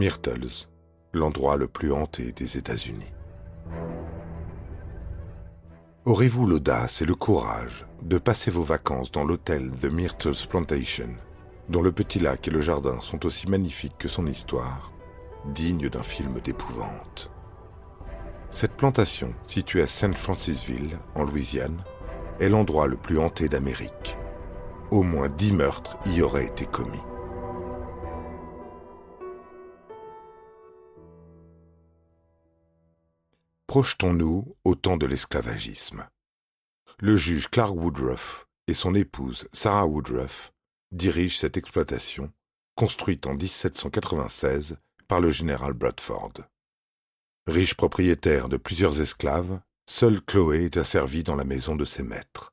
Myrtles, l'endroit le plus hanté des États-Unis. Aurez-vous l'audace et le courage de passer vos vacances dans l'hôtel The Myrtles Plantation, dont le petit lac et le jardin sont aussi magnifiques que son histoire, digne d'un film d'épouvante Cette plantation, située à St. Francisville, en Louisiane, est l'endroit le plus hanté d'Amérique. Au moins dix meurtres y auraient été commis. Projetons-nous au temps de l'esclavagisme. Le juge Clark Woodruff et son épouse Sarah Woodruff dirigent cette exploitation, construite en 1796 par le général Bradford. Riche propriétaire de plusieurs esclaves, seule Chloé est asservie dans la maison de ses maîtres.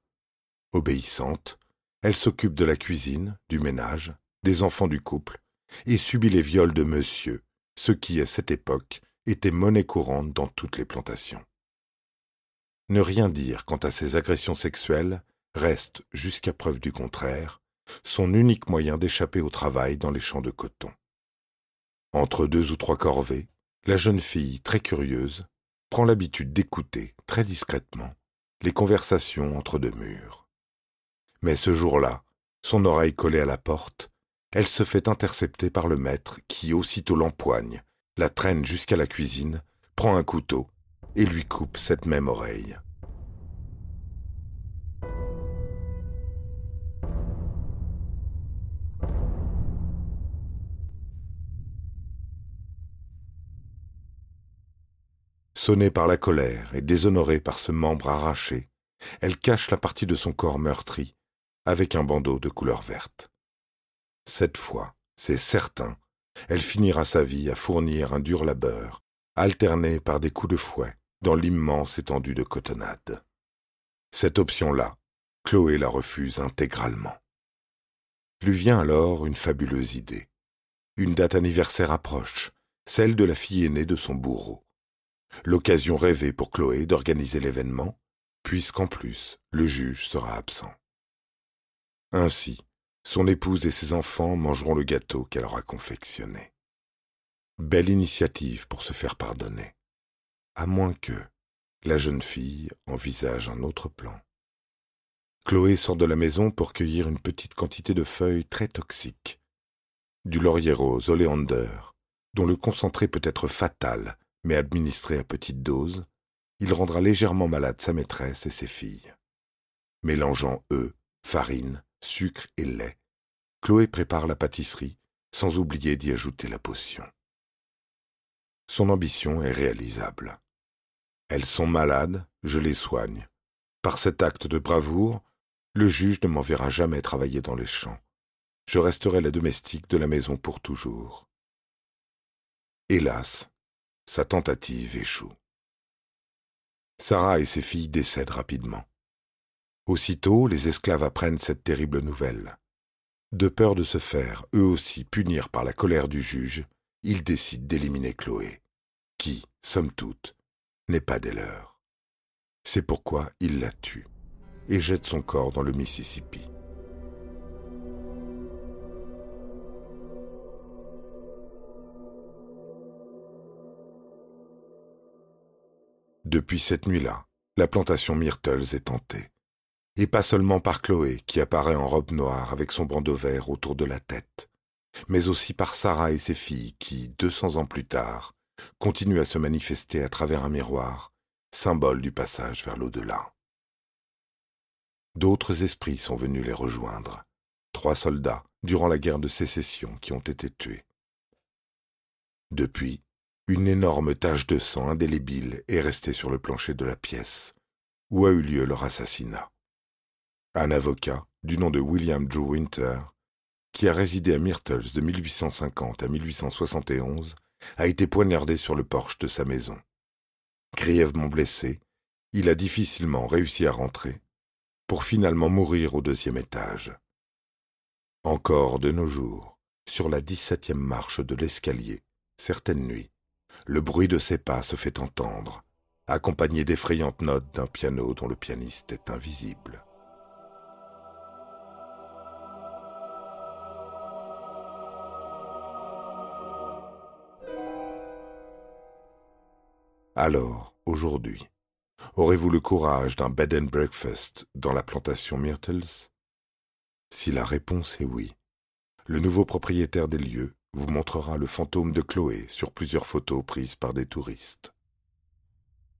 Obéissante, elle s'occupe de la cuisine, du ménage, des enfants du couple, et subit les viols de monsieur, ce qui, à cette époque, était monnaie courante dans toutes les plantations. Ne rien dire quant à ses agressions sexuelles reste, jusqu'à preuve du contraire, son unique moyen d'échapper au travail dans les champs de coton. Entre deux ou trois corvées, la jeune fille, très curieuse, prend l'habitude d'écouter, très discrètement, les conversations entre deux murs. Mais ce jour-là, son oreille collée à la porte, elle se fait intercepter par le maître qui aussitôt l'empoigne la traîne jusqu'à la cuisine, prend un couteau et lui coupe cette même oreille. Sonnée par la colère et déshonorée par ce membre arraché, elle cache la partie de son corps meurtri avec un bandeau de couleur verte. Cette fois, c'est certain, elle finira sa vie à fournir un dur labeur, alterné par des coups de fouet dans l'immense étendue de cotonnade. Cette option-là, Chloé la refuse intégralement. Lui vient alors une fabuleuse idée. Une date anniversaire approche, celle de la fille aînée de son bourreau. L'occasion rêvée pour Chloé d'organiser l'événement, puisqu'en plus le juge sera absent. Ainsi, son épouse et ses enfants mangeront le gâteau qu'elle aura confectionné. Belle initiative pour se faire pardonner. À moins que la jeune fille envisage un autre plan. Chloé sort de la maison pour cueillir une petite quantité de feuilles très toxiques. Du laurier rose oléander, dont le concentré peut être fatal, mais administré à petite dose, il rendra légèrement malade sa maîtresse et ses filles. Mélangeant œufs, farine, sucre et lait, Chloé prépare la pâtisserie, sans oublier d'y ajouter la potion. Son ambition est réalisable. Elles sont malades, je les soigne. Par cet acte de bravoure, le juge ne m'enverra jamais travailler dans les champs. Je resterai la domestique de la maison pour toujours. Hélas, sa tentative échoue. Sarah et ses filles décèdent rapidement. Aussitôt, les esclaves apprennent cette terrible nouvelle. De peur de se faire, eux aussi, punir par la colère du juge, ils décident d'éliminer Chloé, qui, somme toute, n'est pas des leurs. C'est pourquoi ils la tuent et jettent son corps dans le Mississippi. Depuis cette nuit-là, la plantation Myrtles est tentée et pas seulement par Chloé qui apparaît en robe noire avec son bandeau vert autour de la tête, mais aussi par Sarah et ses filles qui, deux cents ans plus tard, continuent à se manifester à travers un miroir, symbole du passage vers l'au-delà. D'autres esprits sont venus les rejoindre, trois soldats durant la guerre de sécession qui ont été tués. Depuis, une énorme tache de sang indélébile est restée sur le plancher de la pièce, où a eu lieu leur assassinat. Un avocat, du nom de William Drew Winter, qui a résidé à Myrtles de 1850 à 1871, a été poignardé sur le porche de sa maison. Grièvement blessé, il a difficilement réussi à rentrer, pour finalement mourir au deuxième étage. Encore de nos jours, sur la dix-septième marche de l'escalier, certaines nuits, le bruit de ses pas se fait entendre, accompagné d'effrayantes notes d'un piano dont le pianiste est invisible. Alors, aujourd'hui, aurez-vous le courage d'un bed and breakfast dans la plantation Myrtles? Si la réponse est oui, le nouveau propriétaire des lieux vous montrera le fantôme de Chloé sur plusieurs photos prises par des touristes.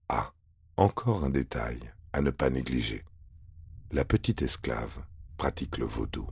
Ah, encore un détail à ne pas négliger. La petite esclave pratique le vaudou.